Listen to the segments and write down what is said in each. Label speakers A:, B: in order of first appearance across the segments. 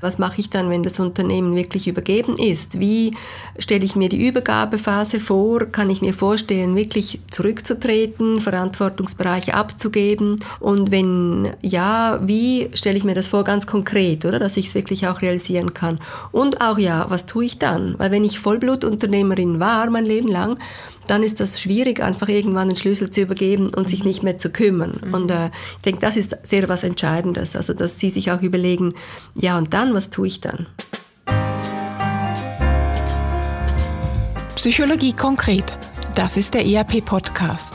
A: Was mache ich dann, wenn das Unternehmen wirklich übergeben ist? Wie stelle ich mir die Übergabephase vor? Kann ich mir vorstellen, wirklich zurückzutreten, Verantwortungsbereiche abzugeben? Und wenn ja, wie stelle ich mir das vor ganz konkret, oder? Dass ich es wirklich auch realisieren kann. Und auch ja, was tue ich dann? Weil wenn ich Vollblutunternehmerin war, mein Leben lang, dann ist das schwierig, einfach irgendwann den Schlüssel zu übergeben und sich nicht mehr zu kümmern. Mhm. Und äh, ich denke, das ist sehr was Entscheidendes. Also, dass sie sich auch überlegen, ja, und dann, was tue ich dann?
B: Psychologie konkret. Das ist der ERP-Podcast.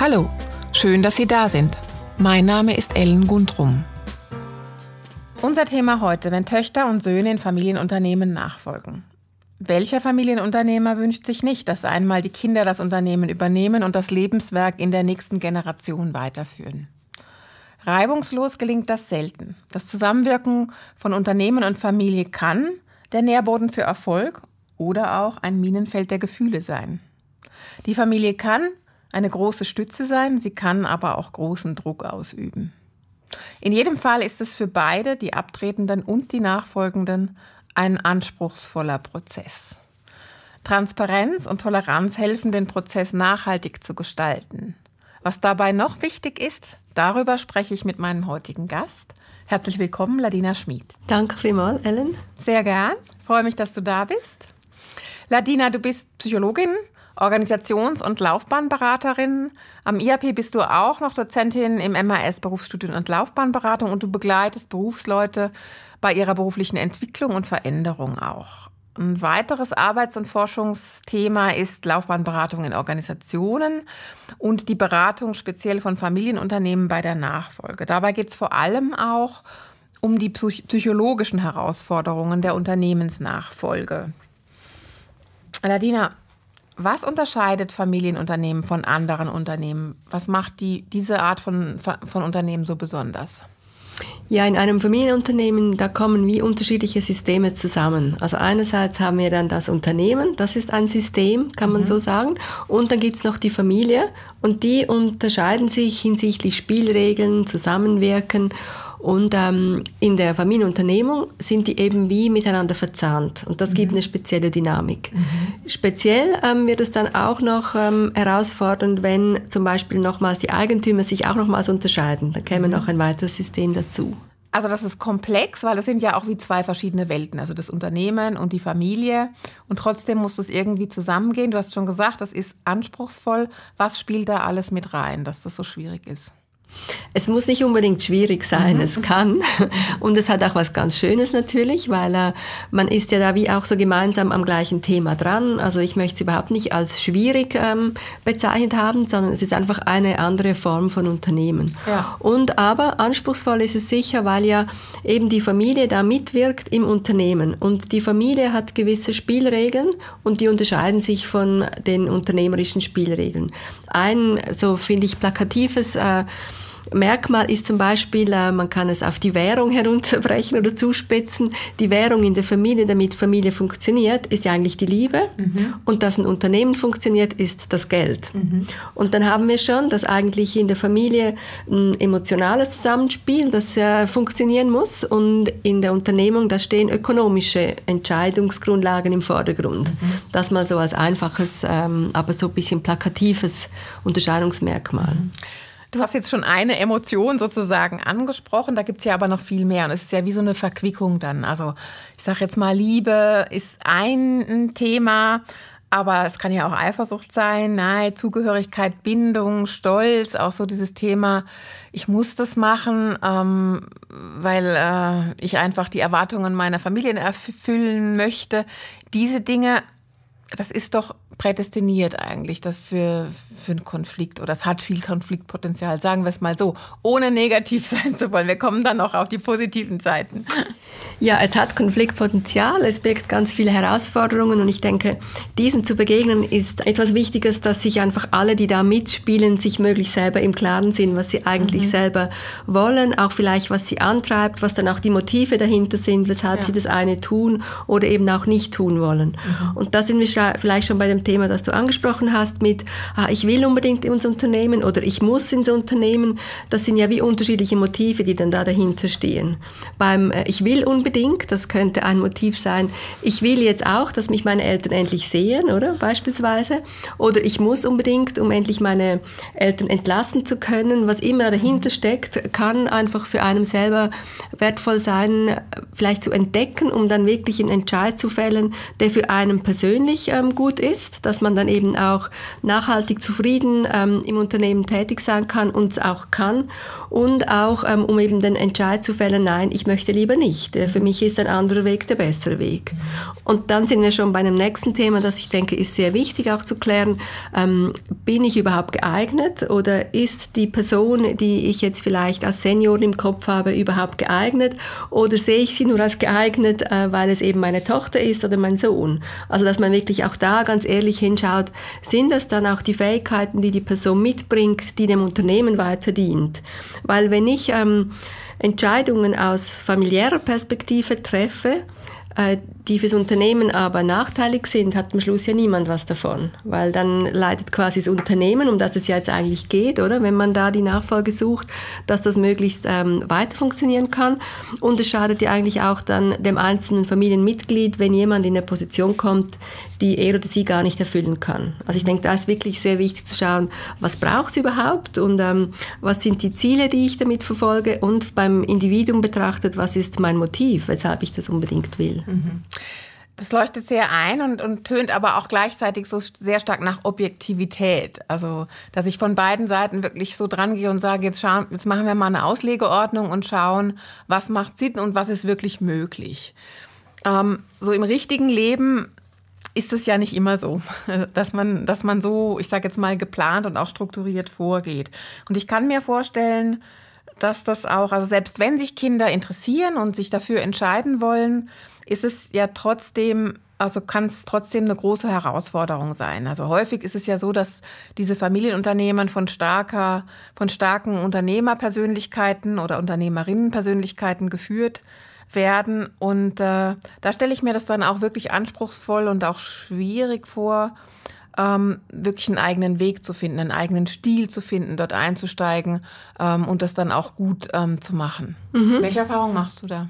B: Hallo, schön, dass Sie da sind. Mein Name ist Ellen Gundrum. Unser Thema heute, wenn Töchter und Söhne in Familienunternehmen nachfolgen. Welcher Familienunternehmer wünscht sich nicht, dass einmal die Kinder das Unternehmen übernehmen und das Lebenswerk in der nächsten Generation weiterführen? Reibungslos gelingt das selten. Das Zusammenwirken von Unternehmen und Familie kann der Nährboden für Erfolg oder auch ein Minenfeld der Gefühle sein. Die Familie kann eine große Stütze sein, sie kann aber auch großen Druck ausüben. In jedem Fall ist es für beide, die Abtretenden und die Nachfolgenden, ein anspruchsvoller Prozess. Transparenz und Toleranz helfen, den Prozess nachhaltig zu gestalten. Was dabei noch wichtig ist, darüber spreche ich mit meinem heutigen Gast. Herzlich willkommen, Ladina Schmid.
A: Danke vielmals, Ellen.
B: Sehr gern. Freue mich, dass du da bist. Ladina, du bist Psychologin, Organisations- und Laufbahnberaterin. Am IAP bist du auch noch Dozentin im MAS Berufsstudien und Laufbahnberatung und du begleitest Berufsleute bei ihrer beruflichen Entwicklung und Veränderung auch. Ein weiteres Arbeits- und Forschungsthema ist Laufbahnberatung in Organisationen und die Beratung speziell von Familienunternehmen bei der Nachfolge. Dabei geht es vor allem auch um die psychologischen Herausforderungen der Unternehmensnachfolge. Aladina, was unterscheidet Familienunternehmen von anderen Unternehmen? Was macht die, diese Art von, von Unternehmen so besonders?
A: Ja, in einem Familienunternehmen, da kommen wie unterschiedliche Systeme zusammen. Also einerseits haben wir dann das Unternehmen, das ist ein System, kann man mhm. so sagen. Und dann gibt es noch die Familie und die unterscheiden sich hinsichtlich Spielregeln, Zusammenwirken und ähm, in der Familienunternehmung sind die eben wie miteinander verzahnt. Und das mhm. gibt eine spezielle Dynamik. Mhm. Speziell ähm, wird es dann auch noch ähm, herausfordernd, wenn zum Beispiel nochmals die Eigentümer sich auch nochmals unterscheiden. Da käme mhm. noch ein weiteres System dazu.
B: Also das ist komplex, weil das sind ja auch wie zwei verschiedene Welten, also das Unternehmen und die Familie. Und trotzdem muss das irgendwie zusammengehen. Du hast schon gesagt, das ist anspruchsvoll. Was spielt da alles mit rein, dass das so schwierig ist?
A: Es muss nicht unbedingt schwierig sein, mhm. es kann. Und es hat auch was ganz Schönes natürlich, weil äh, man ist ja da wie auch so gemeinsam am gleichen Thema dran. Also ich möchte es überhaupt nicht als schwierig ähm, bezeichnet haben, sondern es ist einfach eine andere Form von Unternehmen. Ja. Und aber anspruchsvoll ist es sicher, weil ja eben die Familie da mitwirkt im Unternehmen. Und die Familie hat gewisse Spielregeln und die unterscheiden sich von den unternehmerischen Spielregeln. Ein, so finde ich, plakatives äh, Merkmal ist zum Beispiel, äh, man kann es auf die Währung herunterbrechen oder zuspitzen. Die Währung in der Familie, damit Familie funktioniert, ist ja eigentlich die Liebe. Mhm. Und dass ein Unternehmen funktioniert, ist das Geld. Mhm. Und dann haben wir schon, dass eigentlich in der Familie ein emotionales Zusammenspiel, das äh, funktionieren muss. Und in der Unternehmung, da stehen ökonomische Entscheidungsgrundlagen im Vordergrund. Mhm. Das mal so als einfaches, ähm, aber so ein bisschen plakatives Unterscheidungsmerkmal.
B: Du hast jetzt schon eine Emotion sozusagen angesprochen, da gibt es ja aber noch viel mehr. Und es ist ja wie so eine Verquickung dann. Also ich sage jetzt mal, Liebe ist ein Thema, aber es kann ja auch Eifersucht sein, Neid, Zugehörigkeit, Bindung, Stolz, auch so dieses Thema, ich muss das machen, ähm, weil äh, ich einfach die Erwartungen meiner Familien erfüllen möchte. Diese Dinge, das ist doch prädestiniert eigentlich das für, für einen Konflikt oder es hat viel Konfliktpotenzial, sagen wir es mal so, ohne negativ sein zu wollen. Wir kommen dann auch auf die positiven Seiten.
A: Ja, es hat Konfliktpotenzial, es birgt ganz viele Herausforderungen und ich denke, diesen zu begegnen ist etwas Wichtiges, dass sich einfach alle, die da mitspielen, sich möglichst selber im Klaren sind, was sie eigentlich mhm. selber wollen, auch vielleicht was sie antreibt, was dann auch die Motive dahinter sind, weshalb ja. sie das eine tun oder eben auch nicht tun wollen. Mhm. Und da sind wir vielleicht schon bei dem Thema, das du angesprochen hast, mit ah, ich will unbedingt ins Unternehmen oder ich muss ins Unternehmen, das sind ja wie unterschiedliche Motive, die dann da dahinter stehen. Beim äh, ich will unbedingt das könnte ein Motiv sein, ich will jetzt auch, dass mich meine Eltern endlich sehen, oder beispielsweise. Oder ich muss unbedingt, um endlich meine Eltern entlassen zu können. Was immer dahinter steckt, kann einfach für einen selber wertvoll sein, vielleicht zu entdecken, um dann wirklich einen Entscheid zu fällen, der für einen persönlich ähm, gut ist, dass man dann eben auch nachhaltig zufrieden ähm, im Unternehmen tätig sein kann und es auch kann. Und auch, ähm, um eben den Entscheid zu fällen, nein, ich möchte lieber nicht. Äh, für mich ist ein anderer Weg der bessere Weg. Und dann sind wir schon bei einem nächsten Thema, das ich denke, ist sehr wichtig auch zu klären. Ähm, bin ich überhaupt geeignet oder ist die Person, die ich jetzt vielleicht als Senior im Kopf habe, überhaupt geeignet? Oder sehe ich sie nur als geeignet, äh, weil es eben meine Tochter ist oder mein Sohn? Also, dass man auch da ganz ehrlich hinschaut, sind das dann auch die Fähigkeiten, die die Person mitbringt, die dem Unternehmen weiter dient? Weil wenn ich ähm, Entscheidungen aus familiärer Perspektive treffe, äh, die fürs Unternehmen aber nachteilig sind, hat am Schluss ja niemand was davon, weil dann leidet quasi das Unternehmen, um das es ja jetzt eigentlich geht, oder? Wenn man da die Nachfolge sucht, dass das möglichst ähm, weiter funktionieren kann. Und es schadet ja eigentlich auch dann dem einzelnen Familienmitglied, wenn jemand in eine Position kommt, die er oder sie gar nicht erfüllen kann. Also ich denke, da ist wirklich sehr wichtig zu schauen, was braucht es überhaupt und ähm, was sind die Ziele, die ich damit verfolge und beim Individuum betrachtet, was ist mein Motiv, weshalb ich das unbedingt will. Mhm.
B: Das leuchtet sehr ein und, und tönt aber auch gleichzeitig so sehr stark nach Objektivität. Also, dass ich von beiden Seiten wirklich so dran gehe und sage, jetzt, schauen, jetzt machen wir mal eine Auslegeordnung und schauen, was macht Sinn und was ist wirklich möglich. Ähm, so im richtigen Leben ist es ja nicht immer so, dass man, dass man so, ich sage jetzt mal, geplant und auch strukturiert vorgeht. Und ich kann mir vorstellen, dass das auch, also selbst wenn sich Kinder interessieren und sich dafür entscheiden wollen, ist es ja trotzdem, also kann es trotzdem eine große Herausforderung sein. Also häufig ist es ja so, dass diese Familienunternehmen von starker, von starken Unternehmerpersönlichkeiten oder Unternehmerinnenpersönlichkeiten geführt werden. Und äh, da stelle ich mir das dann auch wirklich anspruchsvoll und auch schwierig vor, ähm, wirklich einen eigenen Weg zu finden, einen eigenen Stil zu finden, dort einzusteigen ähm, und das dann auch gut ähm, zu machen. Mhm. Welche Erfahrung machst du da?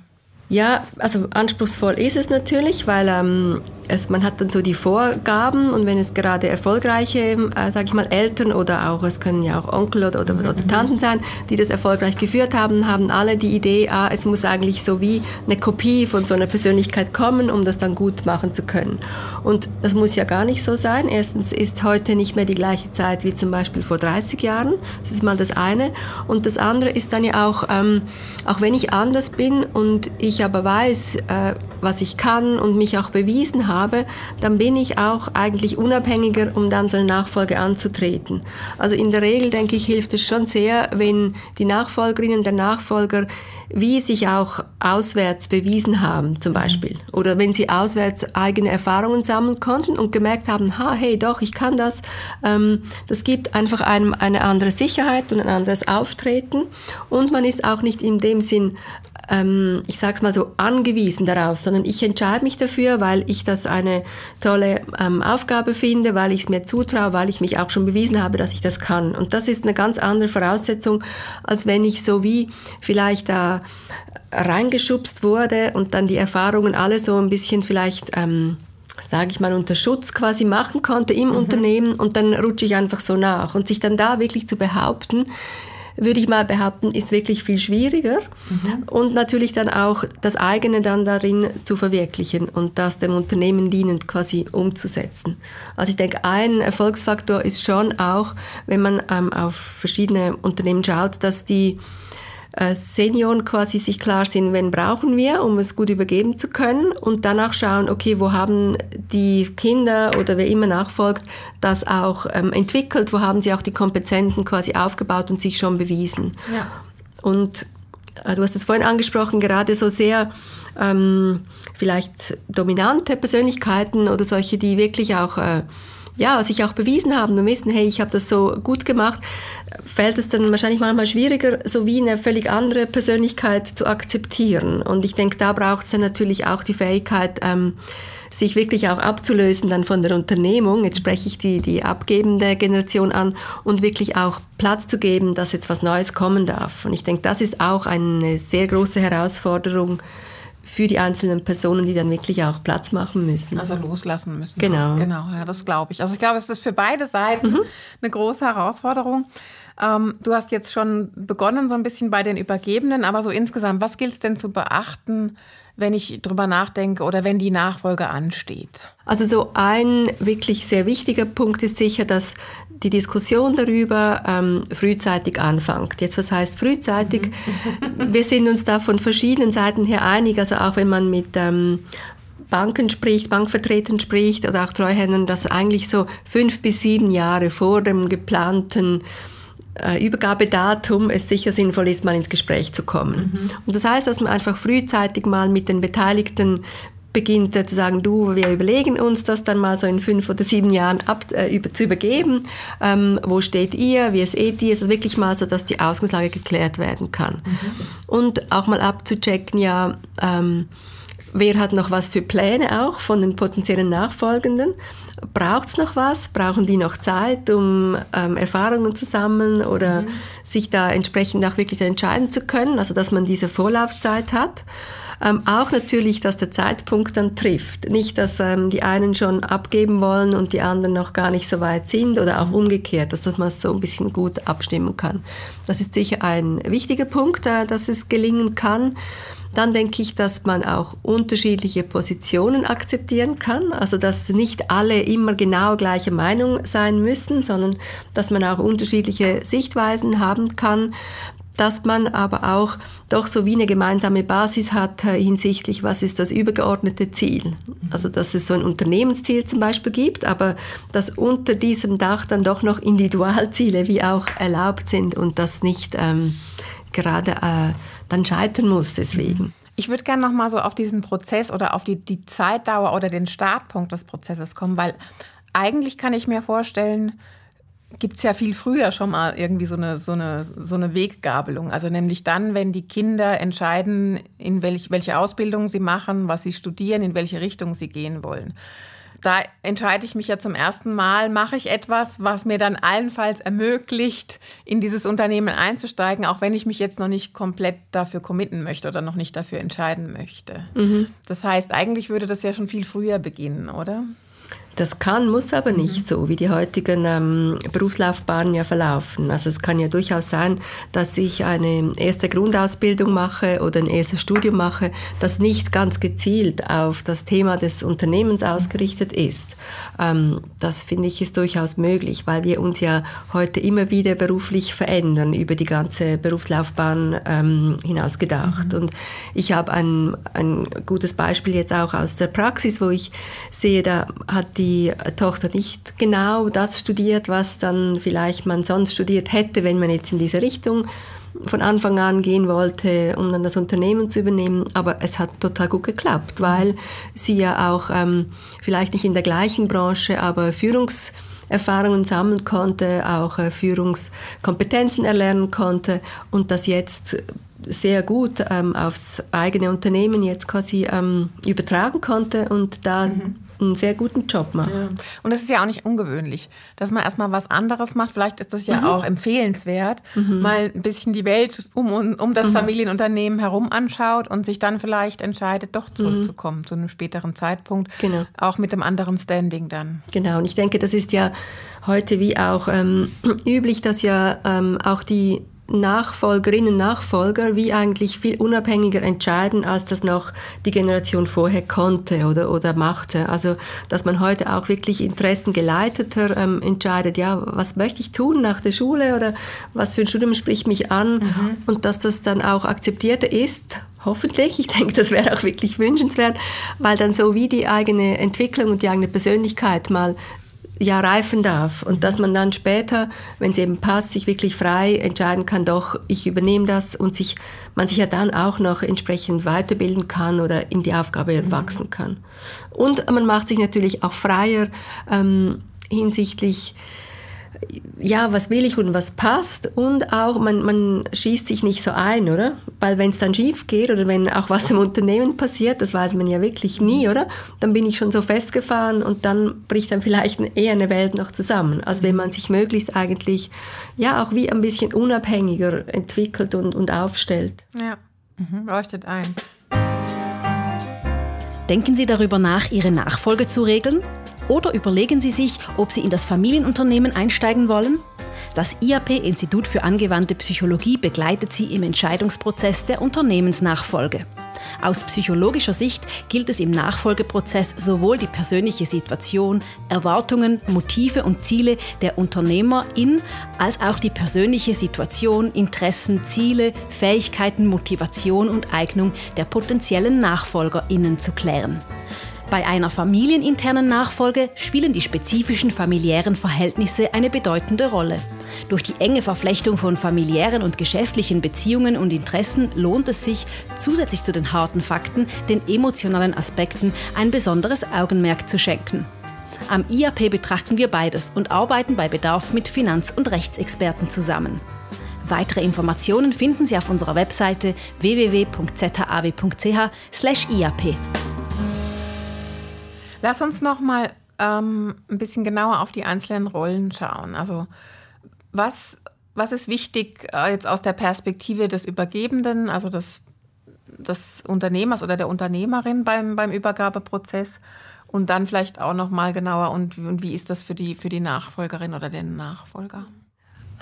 A: Ja, also anspruchsvoll ist es natürlich, weil ähm, es, man hat dann so die Vorgaben und wenn es gerade erfolgreiche, äh, sage ich mal, Eltern oder auch, es können ja auch Onkel oder, oder, oder, Tanten sein, die das erfolgreich geführt haben, haben alle die Idee, ah, es muss eigentlich so wie eine Kopie von so einer Persönlichkeit kommen, um das dann gut machen zu können. Und das muss ja gar nicht so sein. Erstens ist heute nicht mehr die gleiche Zeit wie zum Beispiel vor 30 Jahren. Das ist mal das eine. Und das andere ist dann ja auch, ähm, auch wenn ich anders bin und ich aber weiß, äh, was ich kann und mich auch bewiesen habe, dann bin ich auch eigentlich unabhängiger, um dann so eine Nachfolge anzutreten. Also in der Regel, denke ich, hilft es schon sehr, wenn die Nachfolgerinnen der Nachfolger wie sich auch auswärts bewiesen haben, zum Beispiel. Oder wenn sie auswärts eigene Erfahrungen sammeln konnten und gemerkt haben, ha, hey, doch, ich kann das. Ähm, das gibt einfach einem eine andere Sicherheit und ein anderes Auftreten. Und man ist auch nicht in dem Sinn ähm, ich sage es mal so, angewiesen darauf, sondern ich entscheide mich dafür, weil ich das eine tolle ähm, Aufgabe finde, weil ich es mir zutraue, weil ich mich auch schon bewiesen habe, dass ich das kann. Und das ist eine ganz andere Voraussetzung, als wenn ich so wie vielleicht da reingeschubst wurde und dann die Erfahrungen alle so ein bisschen vielleicht... Ähm, sage ich mal, unter Schutz quasi machen konnte im mhm. Unternehmen und dann rutsche ich einfach so nach. Und sich dann da wirklich zu behaupten, würde ich mal behaupten, ist wirklich viel schwieriger. Mhm. Und natürlich dann auch das eigene dann darin zu verwirklichen und das dem Unternehmen dienend quasi umzusetzen. Also ich denke, ein Erfolgsfaktor ist schon auch, wenn man ähm, auf verschiedene Unternehmen schaut, dass die Senioren quasi sich klar sind, wen brauchen wir, um es gut übergeben zu können und danach schauen, okay, wo haben die Kinder oder wer immer nachfolgt, das auch ähm, entwickelt, wo haben sie auch die Kompetenten quasi aufgebaut und sich schon bewiesen. Ja. Und äh, du hast es vorhin angesprochen, gerade so sehr ähm, vielleicht dominante Persönlichkeiten oder solche, die wirklich auch äh, ja, sich auch bewiesen haben und wissen, hey, ich habe das so gut gemacht, fällt es dann wahrscheinlich manchmal schwieriger, so wie eine völlig andere Persönlichkeit zu akzeptieren. Und ich denke, da braucht es dann natürlich auch die Fähigkeit, ähm, sich wirklich auch abzulösen dann von der Unternehmung. Jetzt spreche ich die, die abgebende Generation an und wirklich auch Platz zu geben, dass jetzt was Neues kommen darf. Und ich denke, das ist auch eine sehr große Herausforderung für die einzelnen Personen, die dann wirklich auch Platz machen müssen.
B: Also loslassen müssen.
A: Genau.
B: Genau, ja, das glaube ich. Also ich glaube, es ist für beide Seiten mhm. eine große Herausforderung. Ähm, du hast jetzt schon begonnen, so ein bisschen bei den Übergebenen, aber so insgesamt, was gilt es denn zu beachten, wenn ich drüber nachdenke oder wenn die Nachfolge ansteht?
A: Also so ein wirklich sehr wichtiger Punkt ist sicher, dass die Diskussion darüber ähm, frühzeitig anfängt. Jetzt was heißt frühzeitig? Wir sind uns da von verschiedenen Seiten her einig, also auch wenn man mit ähm, Banken spricht, Bankvertretern spricht oder auch Treuhändern, dass eigentlich so fünf bis sieben Jahre vor dem geplanten Übergabedatum es sicher sinnvoll ist, mal ins Gespräch zu kommen. Mhm. Und das heißt, dass man einfach frühzeitig mal mit den Beteiligten beginnt äh, zu sagen, du, wir überlegen uns das dann mal so in fünf oder sieben Jahren ab, äh, über, zu übergeben. Ähm, wo steht ihr? Wie seht ihr? Es ist wirklich mal so, dass die Ausgangslage geklärt werden kann. Mhm. Und auch mal abzuchecken, ja, ähm, wer hat noch was für Pläne auch von den potenziellen Nachfolgenden? Braucht es noch was? Brauchen die noch Zeit, um ähm, Erfahrungen zu sammeln oder mhm. sich da entsprechend auch wirklich entscheiden zu können? Also, dass man diese Vorlaufzeit hat. Ähm, auch natürlich, dass der Zeitpunkt dann trifft. Nicht, dass ähm, die einen schon abgeben wollen und die anderen noch gar nicht so weit sind oder auch umgekehrt, dass man es so ein bisschen gut abstimmen kann. Das ist sicher ein wichtiger Punkt, äh, dass es gelingen kann. Dann denke ich, dass man auch unterschiedliche Positionen akzeptieren kann, also dass nicht alle immer genau gleiche Meinung sein müssen, sondern dass man auch unterschiedliche Sichtweisen haben kann, dass man aber auch doch so wie eine gemeinsame Basis hat äh, hinsichtlich, was ist das übergeordnete Ziel. Also dass es so ein Unternehmensziel zum Beispiel gibt, aber dass unter diesem Dach dann doch noch Individualziele wie auch erlaubt sind und das nicht ähm, gerade äh, dann scheitern muss deswegen.
B: Ich würde gerne noch mal so auf diesen Prozess oder auf die, die Zeitdauer oder den Startpunkt des Prozesses kommen, weil eigentlich kann ich mir vorstellen, gibt es ja viel früher schon mal irgendwie so eine, so, eine, so eine Weggabelung. Also nämlich dann, wenn die Kinder entscheiden, in welch, welche Ausbildung sie machen, was sie studieren, in welche Richtung sie gehen wollen da entscheide ich mich ja zum ersten Mal, mache ich etwas, was mir dann allenfalls ermöglicht, in dieses Unternehmen einzusteigen, auch wenn ich mich jetzt noch nicht komplett dafür committen möchte oder noch nicht dafür entscheiden möchte. Mhm. Das heißt, eigentlich würde das ja schon viel früher beginnen, oder?
A: Das kann, muss aber nicht mhm. so, wie die heutigen ähm, Berufslaufbahnen ja verlaufen. Also es kann ja durchaus sein, dass ich eine erste Grundausbildung mache oder ein erstes Studium mache, das nicht ganz gezielt auf das Thema des Unternehmens ausgerichtet ist. Ähm, das finde ich ist durchaus möglich, weil wir uns ja heute immer wieder beruflich verändern, über die ganze Berufslaufbahn ähm, hinaus gedacht. Mhm. Und ich habe ein, ein gutes Beispiel jetzt auch aus der Praxis, wo ich sehe, da hat die die Tochter nicht genau das studiert, was dann vielleicht man sonst studiert hätte, wenn man jetzt in diese Richtung von Anfang an gehen wollte, um dann das Unternehmen zu übernehmen. Aber es hat total gut geklappt, weil sie ja auch ähm, vielleicht nicht in der gleichen Branche, aber Führungserfahrungen sammeln konnte, auch äh, Führungskompetenzen erlernen konnte und das jetzt sehr gut ähm, aufs eigene Unternehmen jetzt quasi ähm, übertragen konnte und da mhm einen sehr guten Job macht. Ja.
B: Und es ist ja auch nicht ungewöhnlich, dass man erstmal was anderes macht. Vielleicht ist das ja mhm. auch empfehlenswert, mhm. mal ein bisschen die Welt um, um das mhm. Familienunternehmen herum anschaut und sich dann vielleicht entscheidet, doch zurückzukommen mhm. zu einem späteren Zeitpunkt. Genau. Auch mit einem anderen Standing dann.
A: Genau, und ich denke, das ist ja heute wie auch ähm, üblich, dass ja ähm, auch die Nachfolgerinnen, Nachfolger wie eigentlich viel unabhängiger entscheiden, als das noch die Generation vorher konnte oder, oder machte. Also, dass man heute auch wirklich interessengeleiteter ähm, entscheidet, ja, was möchte ich tun nach der Schule oder was für ein Studium spricht mich an mhm. und dass das dann auch akzeptierter ist, hoffentlich. Ich denke, das wäre auch wirklich wünschenswert, weil dann so wie die eigene Entwicklung und die eigene Persönlichkeit mal ja reifen darf und dass man dann später, wenn es eben passt, sich wirklich frei entscheiden kann, doch ich übernehme das und sich man sich ja dann auch noch entsprechend weiterbilden kann oder in die Aufgabe mhm. wachsen kann. Und man macht sich natürlich auch freier ähm, hinsichtlich ja, was will ich und was passt und auch man, man schießt sich nicht so ein, oder? Weil wenn es dann schief geht oder wenn auch was im Unternehmen passiert, das weiß man ja wirklich nie, oder? Dann bin ich schon so festgefahren und dann bricht dann vielleicht eher eine Welt noch zusammen, als wenn man sich möglichst eigentlich ja auch wie ein bisschen unabhängiger entwickelt und, und aufstellt.
B: Ja, mhm. leuchtet ein.
C: Denken Sie darüber nach, Ihre Nachfolge zu regeln? Oder überlegen Sie sich, ob Sie in das Familienunternehmen einsteigen wollen? Das IAP Institut für angewandte Psychologie begleitet Sie im Entscheidungsprozess der Unternehmensnachfolge. Aus psychologischer Sicht gilt es im Nachfolgeprozess sowohl die persönliche Situation, Erwartungen, Motive und Ziele der Unternehmerin als auch die persönliche Situation, Interessen, Ziele, Fähigkeiten, Motivation und Eignung der potenziellen Nachfolgerinnen zu klären. Bei einer familieninternen Nachfolge spielen die spezifischen familiären Verhältnisse eine bedeutende Rolle. Durch die enge Verflechtung von familiären und geschäftlichen Beziehungen und Interessen lohnt es sich, zusätzlich zu den harten Fakten, den emotionalen Aspekten ein besonderes Augenmerk zu schenken. Am IAP betrachten wir beides und arbeiten bei Bedarf mit Finanz- und Rechtsexperten zusammen. Weitere Informationen finden Sie auf unserer Webseite www.zaw.ch/iap.
B: Lass uns noch mal ähm, ein bisschen genauer auf die einzelnen Rollen schauen. Also was, was ist wichtig äh, jetzt aus der Perspektive des Übergebenden, also des, des Unternehmers oder der Unternehmerin beim, beim Übergabeprozess? Und dann vielleicht auch noch mal genauer und, und wie ist das für die, für die Nachfolgerin oder den Nachfolger?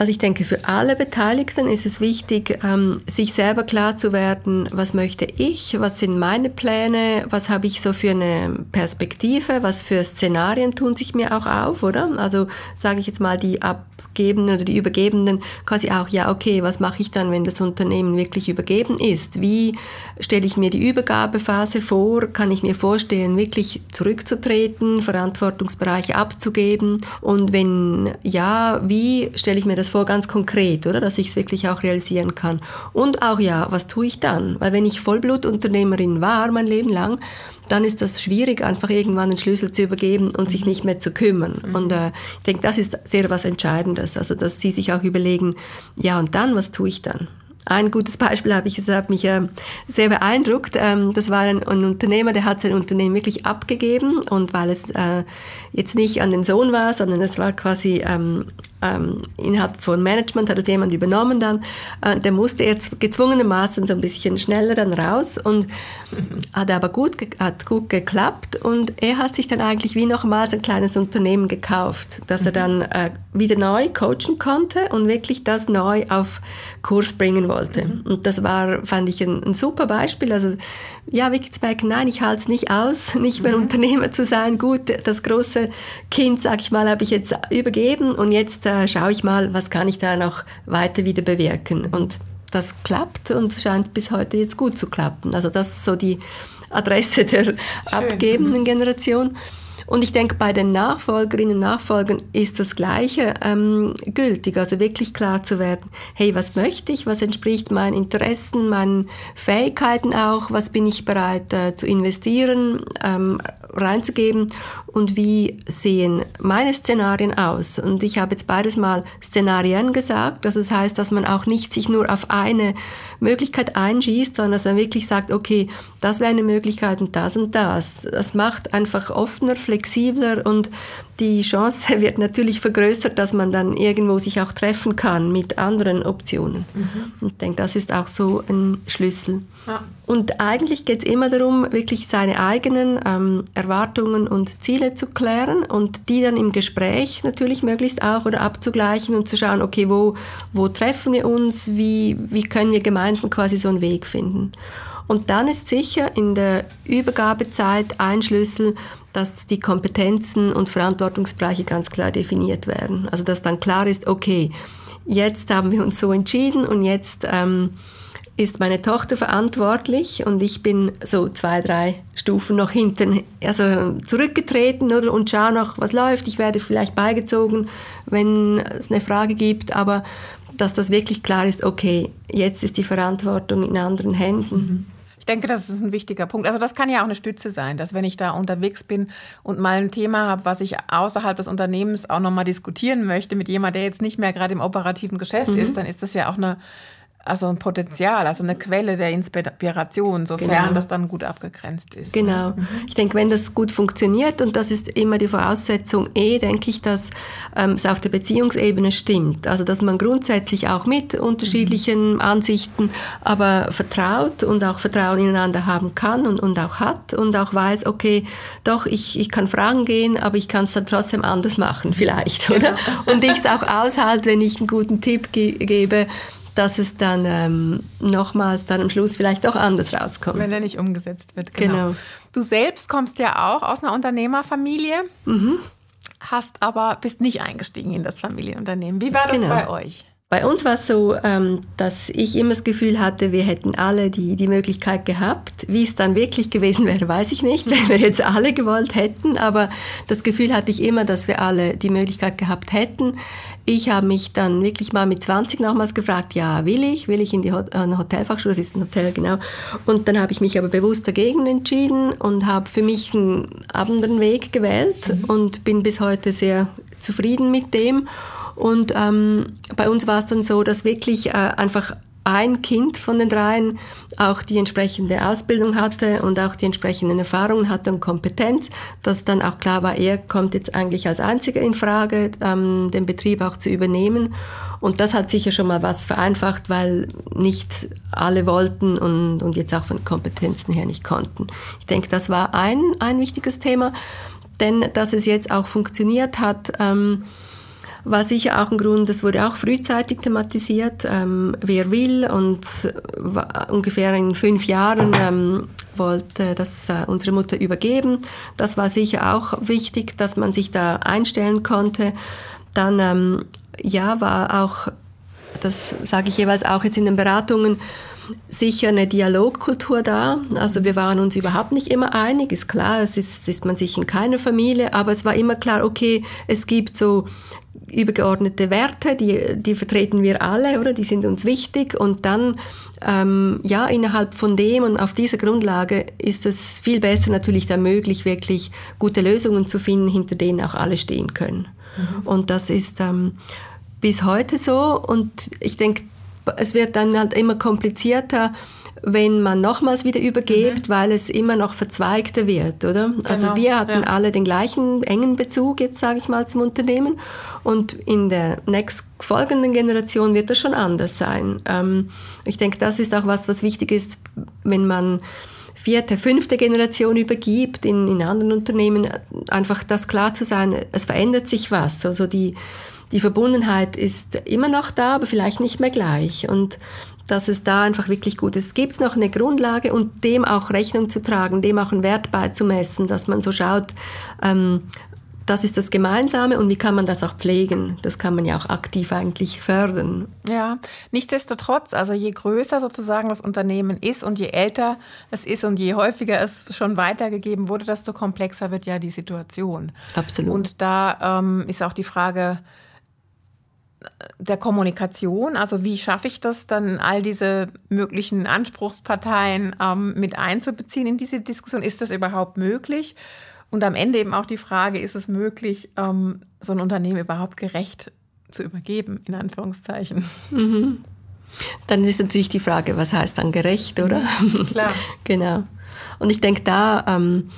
A: Also ich denke, für alle Beteiligten ist es wichtig, ähm, sich selber klar zu werden, was möchte ich, was sind meine Pläne, was habe ich so für eine Perspektive, was für Szenarien tun sich mir auch auf, oder? Also sage ich jetzt mal die ab Abgebenden oder die Übergebenden quasi auch, ja, okay, was mache ich dann, wenn das Unternehmen wirklich übergeben ist? Wie stelle ich mir die Übergabephase vor? Kann ich mir vorstellen, wirklich zurückzutreten, Verantwortungsbereiche abzugeben? Und wenn ja, wie stelle ich mir das vor ganz konkret, oder, dass ich es wirklich auch realisieren kann? Und auch ja, was tue ich dann? Weil wenn ich Vollblutunternehmerin war, mein Leben lang, dann ist das schwierig, einfach irgendwann den Schlüssel zu übergeben und sich nicht mehr zu kümmern. Mhm. Und äh, ich denke, das ist sehr was Entscheidendes. Also, dass sie sich auch überlegen, ja, und dann, was tue ich dann? Ein gutes Beispiel habe ich, es hat mich äh, sehr beeindruckt. Ähm, das war ein, ein, Unternehmer, der hat sein Unternehmen wirklich abgegeben und weil es äh, jetzt nicht an den Sohn war, sondern es war quasi ähm, ähm, innerhalb von Management, hat es jemand übernommen dann, äh, der musste jetzt gezwungenermaßen so ein bisschen schneller dann raus und hat aber gut, hat gut geklappt und er hat sich dann eigentlich wie nochmals ein kleines Unternehmen gekauft, dass er dann äh, wieder neu coachen konnte und wirklich das neu auf Kurs bringen wollte. Mhm. Und das war, fand ich, ein, ein super Beispiel. Also ja, Wickelsberg, nein, ich halte es nicht aus, nicht mehr mhm. Unternehmer zu sein. Gut, das große Kind, sag ich mal, habe ich jetzt übergeben und jetzt äh, schaue ich mal, was kann ich da noch weiter wieder bewirken. Und das klappt und scheint bis heute jetzt gut zu klappen. Also das ist so die Adresse der Schön. abgebenden Generation. Und ich denke, bei den Nachfolgerinnen und Nachfolgern ist das Gleiche ähm, gültig. Also wirklich klar zu werden, hey, was möchte ich, was entspricht meinen Interessen, meinen Fähigkeiten auch, was bin ich bereit äh, zu investieren, ähm, reinzugeben und wie sehen meine Szenarien aus. Und ich habe jetzt beides mal Szenarien gesagt. Also das heißt, dass man auch nicht sich nur auf eine Möglichkeit einschießt, sondern dass man wirklich sagt, okay, das wäre eine Möglichkeit und das und das. Das macht einfach offener, flexibler und die Chance wird natürlich vergrößert, dass man dann irgendwo sich auch treffen kann mit anderen Optionen. Mhm. Ich denke, das ist auch so ein Schlüssel. Ja. Und eigentlich geht es immer darum, wirklich seine eigenen ähm, Erwartungen und Ziele zu klären und die dann im Gespräch natürlich möglichst auch oder abzugleichen und zu schauen, okay, wo, wo treffen wir uns, wie, wie können wir gemeinsam quasi so einen Weg finden. Und dann ist sicher in der Übergabezeit ein Schlüssel, dass die Kompetenzen und Verantwortungsbereiche ganz klar definiert werden. Also dass dann klar ist, okay, jetzt haben wir uns so entschieden und jetzt ähm, ist meine Tochter verantwortlich und ich bin so zwei, drei Stufen noch hinten, also zurückgetreten oder, und schaue noch, was läuft. Ich werde vielleicht beigezogen, wenn es eine Frage gibt, aber dass das wirklich klar ist, okay, jetzt ist die Verantwortung in anderen Händen. Mhm
B: denke, das ist ein wichtiger Punkt. Also das kann ja auch eine Stütze sein, dass wenn ich da unterwegs bin und mal ein Thema habe, was ich außerhalb des Unternehmens auch nochmal diskutieren möchte mit jemandem, der jetzt nicht mehr gerade im operativen Geschäft mhm. ist, dann ist das ja auch eine also ein Potenzial, also eine Quelle der Inspiration, sofern genau. das dann gut abgegrenzt ist.
A: Genau. Mhm. Ich denke, wenn das gut funktioniert, und das ist immer die Voraussetzung eh, denke ich, dass ähm, es auf der Beziehungsebene stimmt. Also, dass man grundsätzlich auch mit unterschiedlichen mhm. Ansichten, aber vertraut und auch Vertrauen ineinander haben kann und, und auch hat und auch weiß, okay, doch, ich, ich kann Fragen gehen, aber ich kann es dann trotzdem anders machen, vielleicht, oder? Genau. Und ich es auch aushalte, wenn ich einen guten Tipp ge gebe, dass es dann ähm, nochmals dann am Schluss vielleicht doch anders rauskommt.
B: Wenn er nicht umgesetzt wird, genau. genau. Du selbst kommst ja auch aus einer Unternehmerfamilie, mhm. hast aber bist nicht eingestiegen in das Familienunternehmen. Wie war das genau. bei euch?
A: Bei uns war es so, ähm, dass ich immer das Gefühl hatte, wir hätten alle die, die Möglichkeit gehabt. Wie es dann wirklich gewesen wäre, weiß ich nicht, wenn wir jetzt alle gewollt hätten. Aber das Gefühl hatte ich immer, dass wir alle die Möglichkeit gehabt hätten. Ich habe mich dann wirklich mal mit 20 nochmals gefragt, ja, will ich? Will ich in die Hot eine Hotelfachschule? Das ist ein Hotel, genau. Und dann habe ich mich aber bewusst dagegen entschieden und habe für mich einen anderen Weg gewählt mhm. und bin bis heute sehr zufrieden mit dem. Und ähm, bei uns war es dann so, dass wirklich äh, einfach ein Kind von den dreien auch die entsprechende Ausbildung hatte und auch die entsprechenden Erfahrungen hatte und Kompetenz, dass dann auch klar war, er kommt jetzt eigentlich als Einziger in Frage, ähm, den Betrieb auch zu übernehmen. Und das hat sicher schon mal was vereinfacht, weil nicht alle wollten und, und jetzt auch von Kompetenzen her nicht konnten. Ich denke, das war ein, ein wichtiges Thema, denn dass es jetzt auch funktioniert hat, ähm, war sicher auch ein Grund, das wurde auch frühzeitig thematisiert, ähm, wer will und ungefähr in fünf Jahren ähm, wollte das äh, unsere Mutter übergeben. Das war sicher auch wichtig, dass man sich da einstellen konnte. Dann ähm, ja, war auch, das sage ich jeweils auch jetzt in den Beratungen, sicher eine Dialogkultur da. Also wir waren uns überhaupt nicht immer einig. Ist klar, es ist, ist man sich in keiner Familie, aber es war immer klar, okay, es gibt so übergeordnete Werte, die, die vertreten wir alle, oder? Die sind uns wichtig und dann ähm, ja innerhalb von dem und auf dieser Grundlage ist es viel besser natürlich dann möglich, wirklich gute Lösungen zu finden, hinter denen auch alle stehen können. Mhm. Und das ist ähm, bis heute so und ich denke, es wird dann halt immer komplizierter wenn man nochmals wieder übergibt, mhm. weil es immer noch verzweigter wird, oder? Also genau, also wir hatten ja. alle den gleichen engen Bezug jetzt, sage ich mal, zum Unternehmen und in der nächst folgenden Generation wird das schon anders sein. Ähm, ich denke, das ist auch was, was wichtig ist, wenn man vierte, fünfte Generation übergibt in, in anderen Unternehmen, einfach das klar zu sein, es verändert sich was. Also die, die Verbundenheit ist immer noch da, aber vielleicht nicht mehr gleich. Und dass es da einfach wirklich gut ist. Gibt es noch eine Grundlage und dem auch Rechnung zu tragen, dem auch einen Wert beizumessen, dass man so schaut, ähm, das ist das Gemeinsame und wie kann man das auch pflegen? Das kann man ja auch aktiv eigentlich fördern.
B: Ja, nichtsdestotrotz, also je größer sozusagen das Unternehmen ist und je älter es ist und je häufiger es schon weitergegeben wurde, desto komplexer wird ja die Situation.
A: Absolut.
B: Und da ähm, ist auch die Frage, der Kommunikation, also wie schaffe ich das dann, all diese möglichen Anspruchsparteien ähm, mit einzubeziehen in diese Diskussion? Ist das überhaupt möglich? Und am Ende eben auch die Frage, ist es möglich, ähm, so ein Unternehmen überhaupt gerecht zu übergeben, in Anführungszeichen? Mhm.
A: Dann ist natürlich die Frage, was heißt dann gerecht, oder?
B: klar.
A: genau. Und ich denke, da ähm,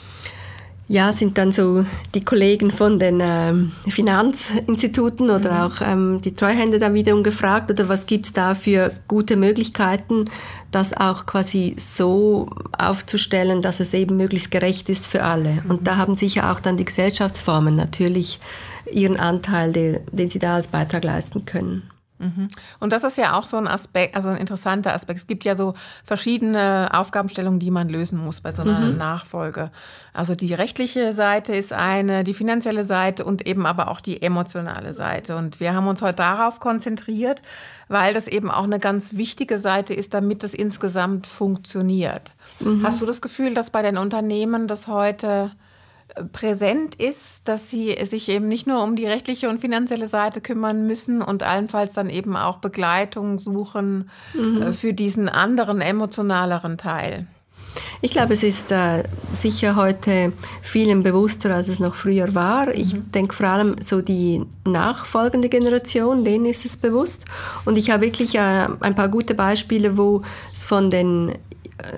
A: ja, sind dann so die Kollegen von den ähm, Finanzinstituten oder mhm. auch ähm, die Treuhänder dann wiederum gefragt, oder was gibt es da für gute Möglichkeiten, das auch quasi so aufzustellen, dass es eben möglichst gerecht ist für alle. Mhm. Und da haben sicher auch dann die Gesellschaftsformen natürlich ihren Anteil, den, den sie da als Beitrag leisten können.
B: Und das ist ja auch so ein Aspekt, also ein interessanter Aspekt. Es gibt ja so verschiedene Aufgabenstellungen, die man lösen muss bei so einer mhm. Nachfolge. Also die rechtliche Seite ist eine, die finanzielle Seite und eben aber auch die emotionale Seite. Und wir haben uns heute darauf konzentriert, weil das eben auch eine ganz wichtige Seite ist, damit es insgesamt funktioniert. Mhm. Hast du das Gefühl, dass bei den Unternehmen das heute präsent ist, dass sie sich eben nicht nur um die rechtliche und finanzielle Seite kümmern müssen und allenfalls dann eben auch Begleitung suchen mhm. Äh, für diesen anderen emotionaleren Teil.
A: Ich glaube, es ist äh, sicher heute vielen bewusster, als es noch früher war. Ich mhm. denke vor allem so die nachfolgende Generation, denen ist es bewusst. Und ich habe wirklich äh, ein paar gute Beispiele, wo es von den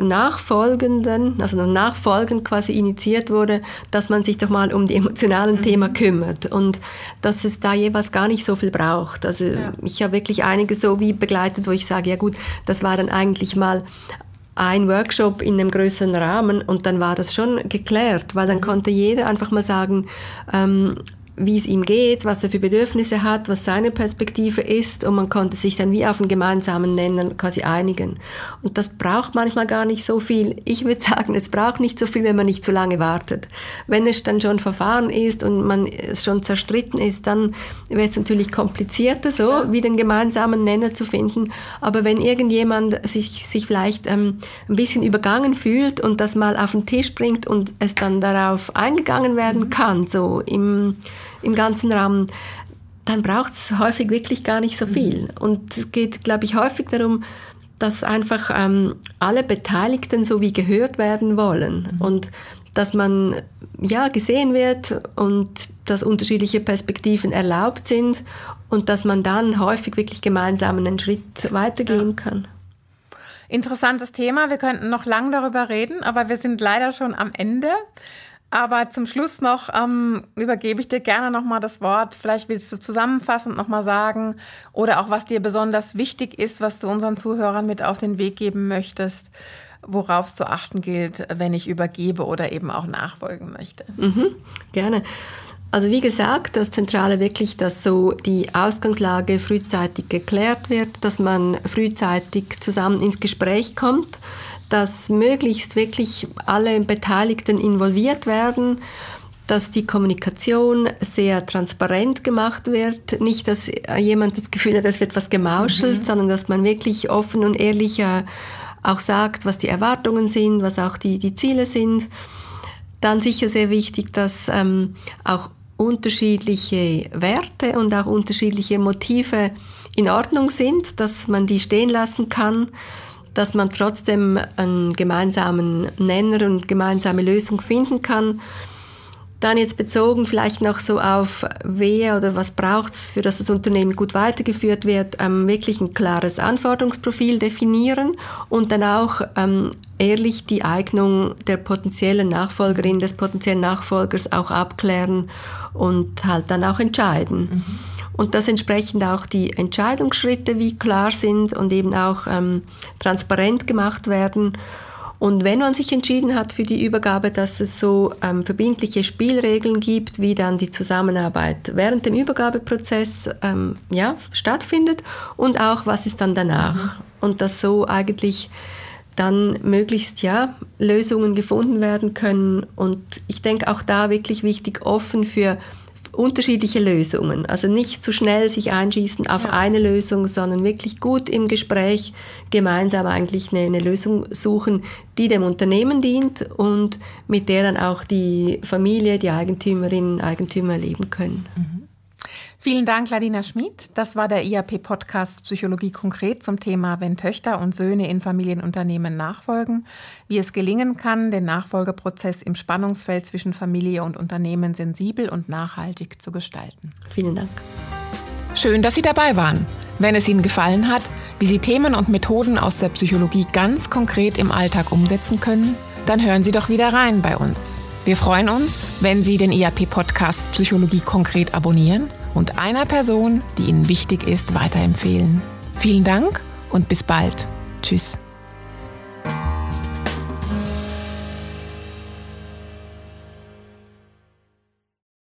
A: Nachfolgenden, also nachfolgend quasi initiiert wurde, dass man sich doch mal um die emotionalen mhm. Themen kümmert und dass es da jeweils gar nicht so viel braucht. Also ja. ich habe wirklich einige so wie begleitet, wo ich sage, ja gut, das war dann eigentlich mal ein Workshop in einem größeren Rahmen und dann war das schon geklärt, weil dann mhm. konnte jeder einfach mal sagen, ähm, wie es ihm geht, was er für Bedürfnisse hat, was seine Perspektive ist und man konnte sich dann wie auf einen gemeinsamen Nenner quasi einigen. Und das braucht manchmal gar nicht so viel. Ich würde sagen, es braucht nicht so viel, wenn man nicht zu lange wartet. Wenn es dann schon verfahren ist und man es schon zerstritten ist, dann wird es natürlich komplizierter, so wie den gemeinsamen Nenner zu finden. Aber wenn irgendjemand sich, sich vielleicht ähm, ein bisschen übergangen fühlt und das mal auf den Tisch bringt und es dann darauf eingegangen werden kann, so im im ganzen Rahmen, dann braucht es häufig wirklich gar nicht so viel. Und es geht, glaube ich, häufig darum, dass einfach ähm, alle Beteiligten so wie gehört werden wollen mhm. und dass man ja gesehen wird und dass unterschiedliche Perspektiven erlaubt sind und dass man dann häufig wirklich gemeinsam einen Schritt weitergehen ja. kann.
B: Interessantes Thema. Wir könnten noch lang darüber reden, aber wir sind leider schon am Ende. Aber zum Schluss noch ähm, übergebe ich dir gerne nochmal das Wort. Vielleicht willst du zusammenfassend nochmal sagen oder auch, was dir besonders wichtig ist, was du unseren Zuhörern mit auf den Weg geben möchtest, worauf es zu achten gilt, wenn ich übergebe oder eben auch nachfolgen möchte.
A: Mhm, gerne. Also wie gesagt, das Zentrale wirklich, dass so die Ausgangslage frühzeitig geklärt wird, dass man frühzeitig zusammen ins Gespräch kommt dass möglichst wirklich alle Beteiligten involviert werden, dass die Kommunikation sehr transparent gemacht wird. Nicht, dass jemand das Gefühl hat, es wird was gemauschelt, mhm. sondern dass man wirklich offen und ehrlich auch sagt, was die Erwartungen sind, was auch die, die Ziele sind. Dann sicher sehr wichtig, dass ähm, auch unterschiedliche Werte und auch unterschiedliche Motive in Ordnung sind, dass man die stehen lassen kann dass man trotzdem einen gemeinsamen Nenner und gemeinsame Lösung finden kann. Dann jetzt bezogen vielleicht noch so auf wer oder was braucht es, für dass das Unternehmen gut weitergeführt wird, ähm, wirklich ein klares Anforderungsprofil definieren und dann auch ähm, ehrlich die Eignung der potenziellen Nachfolgerin, des potenziellen Nachfolgers auch abklären und halt dann auch entscheiden. Mhm und dass entsprechend auch die Entscheidungsschritte wie klar sind und eben auch ähm, transparent gemacht werden. Und wenn man sich entschieden hat für die Übergabe, dass es so ähm, verbindliche Spielregeln gibt, wie dann die Zusammenarbeit während dem Übergabeprozess ähm, ja, stattfindet und auch was ist dann danach. Mhm. Und dass so eigentlich dann möglichst ja Lösungen gefunden werden können. Und ich denke auch da wirklich wichtig, offen für unterschiedliche Lösungen. Also nicht zu schnell sich einschießen auf ja. eine Lösung, sondern wirklich gut im Gespräch gemeinsam eigentlich eine, eine, Lösung suchen, die dem Unternehmen dient und mit der dann auch die Familie, die Eigentümerinnen, Eigentümer leben können. Mhm.
B: Vielen Dank, Ladina Schmid. Das war der IAP-Podcast Psychologie konkret zum Thema, wenn Töchter und Söhne in Familienunternehmen nachfolgen, wie es gelingen kann, den Nachfolgeprozess im Spannungsfeld zwischen Familie und Unternehmen sensibel und nachhaltig zu gestalten.
A: Vielen Dank.
B: Schön, dass Sie dabei waren. Wenn es Ihnen gefallen hat, wie Sie Themen und Methoden aus der Psychologie ganz konkret im Alltag umsetzen können, dann hören Sie doch wieder rein bei uns. Wir freuen uns, wenn Sie den IAP-Podcast Psychologie konkret abonnieren und einer Person, die Ihnen wichtig ist, weiterempfehlen. Vielen Dank und bis bald. Tschüss.